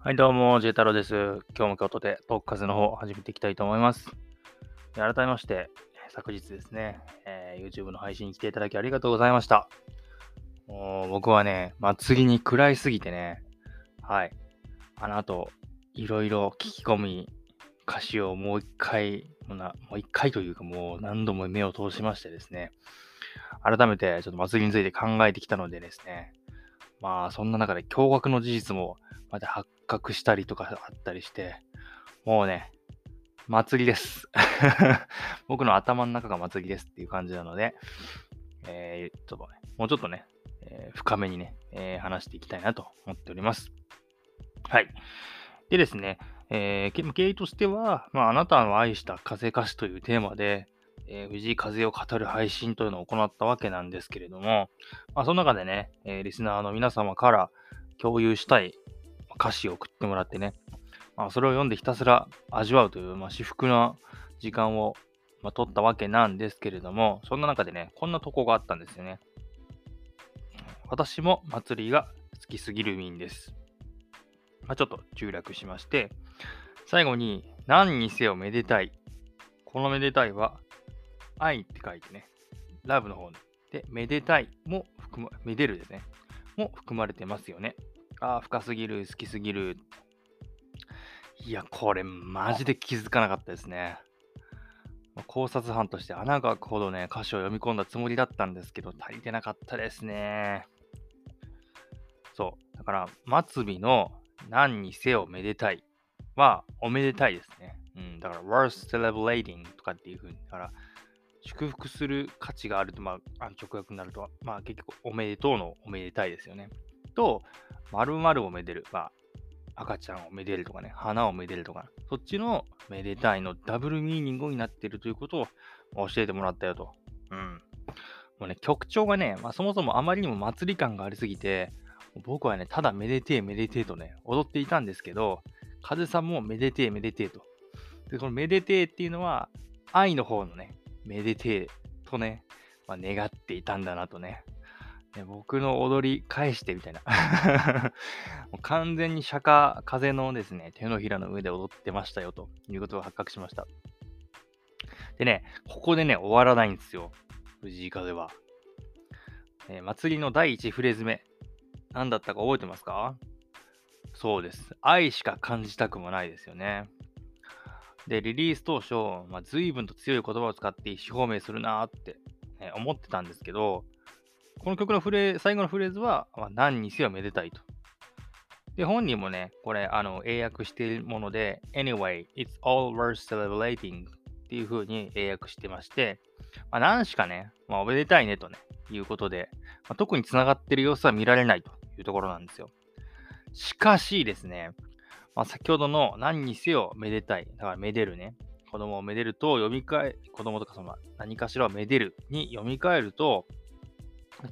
はい、どうも、ジェイ太郎です。今日も京都でトーク風の方始めていきたいと思います。改めまして、昨日ですね、えー YouTube の配信に来ていただきありがとうございました。僕はね、祭りに食らいすぎてね、はい、あの後、いろいろ聞き込み、歌詞をもう一回、もうなもう一回というかもう何度も目を通しましてですね、改めてちょっと祭りについて考えてきたのでですね、まあそんな中で驚愕の事実もまた発覚したりとかあったりして、もうね、祭りです。僕の頭の中が祭りですっていう感じなので、えーちょっとね、もうちょっとね、えー深めにね、えー話していきたいなと思っております。はい。でですね、えー経緯としては、まあ、あなたの愛した風歌詞というテーマで、えー藤井風を語る配信というのを行ったわけなんですけれども、まあ、その中でね、えーリスナーの皆様から共有したい歌詞を送ってもらってね、まあ、それを読んでひたすら味わうという、まあ、至福な時間を、まあ、取ったわけなんですけれども、そんな中でね、こんなとこがあったんですよね。私も祭りが好きすぎる民です。まあ、ちょっと中略しまして、最後に、何にせよめでたい。このめでたいは、愛って書いてね、ラブの方で、めでたいも含ま、めでるですね、も含まれてますよね。ああ、深すぎる、好きすぎる。いや、これ、マジで気づかなかったですね。まあ考察班として穴が開くほどね、歌詞を読み込んだつもりだったんですけど、足りてなかったですね。そう。だから、末尾の何にせよめでたいは、おめでたいですね。うん。だから、worth celebrating とかっていう風に、だから、祝福する価値があると、まあ、直訳になると、まあ、結局、おめでとうのおめでたいですよね。と、〇〇をめでる。まあ、赤ちゃんをめでるとかね、花をめでるとか、そっちのめでたいのダブルミーニングになってるということを教えてもらったよと。うん。もうね、曲調がね、まあ、そもそもあまりにも祭り感がありすぎて、僕はね、ただめでてえめでてえとね、踊っていたんですけど、風さんもめでてえめでてえと。で、このめでてえっていうのは、愛の方のね、めでてえとね、まあ、願っていたんだなとね。ね僕の踊り返してみたいな。もう完全に釈迦風のですね、手のひらの上で踊ってましたよということが発覚しました。でね、ここでね、終わらないんですよ。藤井風は。えー祭りの第1フレーズ目。何だったか覚えてますか？そうです。愛しか感じたくもないですよね。で、リリース当初、まあ、随分と強い言葉を使って意思表明するなーって、ね思ってたんですけど、この曲のフレ最後のフレーズは、まあ、何にせよめでたいと。で、本人もね、これ、あの、英訳しているもので、Anyway, it's all worth celebrating っていう風に英訳してまして、まあ、何しかね、まあ、おめでたいねとね、いうことで、まあ、特に繋がってる様子は見られないというところなんですよ。しかしですね、まあ、先ほどの何にせよめでたい、だからめでるね、子供をめでると読み替え、子供とかその何かしらをめでるに読み替えると、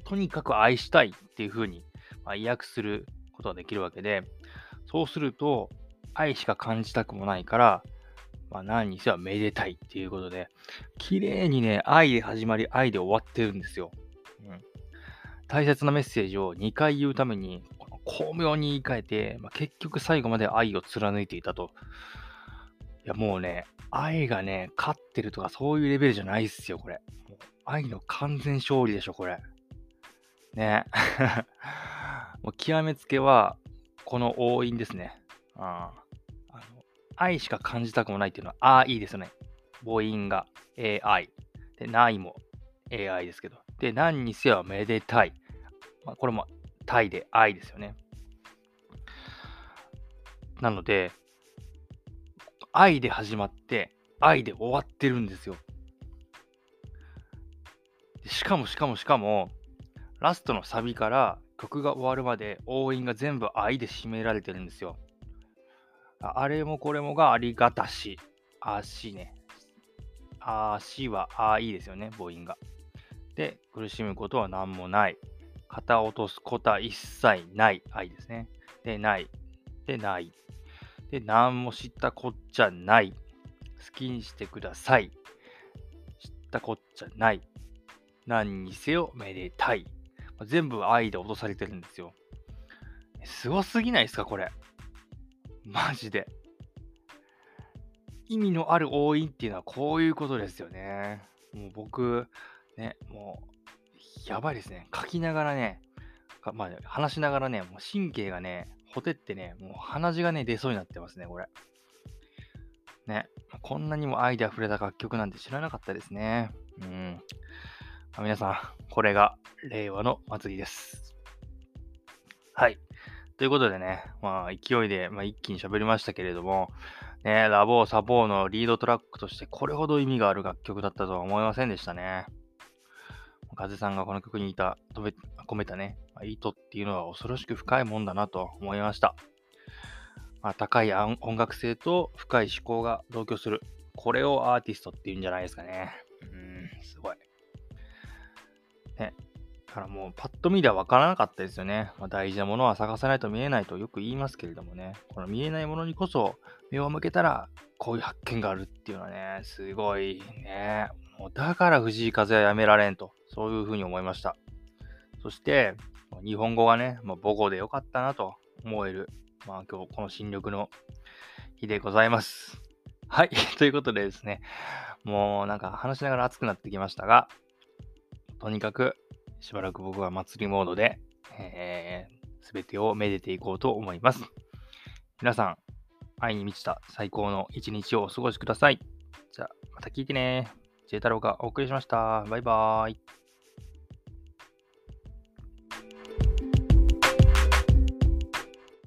とにかく愛したいっていう風に、まあ、意訳することができるわけで、そうすると、愛しか感じたくもないから、まあ、何にせよめでたいっていうことで、綺麗にね、愛で始まり、愛で終わってるんですよ。うん、大切なメッセージを2回言うために、この巧妙に言い換えて、まあ、結局最後まで愛を貫いていたと。いや、もうね、愛がね、勝ってるとかそういうレベルじゃないっすよ、これ。愛の完全勝利でしょ、これ。ね。もう極めつけは、この応印ですね。ああの愛しか感じたくもないっていうのは、ああ、いいですよね。母音が AI。で、ないも AI ですけど。で、何にせよめでたい。まあ、これもタイで愛ですよね。なので、愛で始まって、愛で終わってるんですよ。しかもしかもしかも、ラストのサビから曲が終わるまで応援が全部愛で締められてるんですよ。あれもこれもがありがたし。あしね。あしはあいいですよね、母音が。で、苦しむことは何もない。肩落とすことは一切ない。愛ですね。で、ない。で、ない。で、何も知ったこっちゃない。好きにしてください。知ったこっちゃない。何にせよめでたい。全部愛で落とされてるんですよ。すごすぎないですか、これ。マジで。意味のある応印っていうのはこういうことですよね。もう僕、ね、もう、やばいですね。書きながらね、まあ、話しながらね、もう神経がね、ほてってね、もう鼻血がね、出そうになってますね、これ。ね、こんなにも愛で溢れた楽曲なんて知らなかったですね。うん。皆さん、これが令和の祭りです。はい。ということでね、まあ、勢いで、まあ、一気に喋りましたけれども、ね、ラボー、サボーのリードトラックとしてこれほど意味がある楽曲だったとは思いませんでしたね。風さんがこの曲にいた、込めたね、意図っていうのは恐ろしく深いもんだなと思いました。まあ、高い音楽性と深い思考が同居する。これをアーティストっていうんじゃないですかね。うん、すごい。ね。だからもうパッと見では分からなかったですよね。まあ、大事なものは探さないと見えないとよく言いますけれどもね。この見えないものにこそ目を向けたらこういう発見があるっていうのはね、すごいね。もうだから藤井風はやめられんと、そういうふうに思いました。そして、日本語がね、まあ、母語でよかったなと思える、まあ今日この新緑の日でございます。はい。ということでですね、もうなんか話しながら熱くなってきましたが、とにかくしばらく僕は祭りモードで、えー、全てをめでていこうと思います。皆さん、愛に満ちた最高の一日をお過ごしください。じゃあ、また聞いてね。J 太郎がお送りしました。バイバーイ。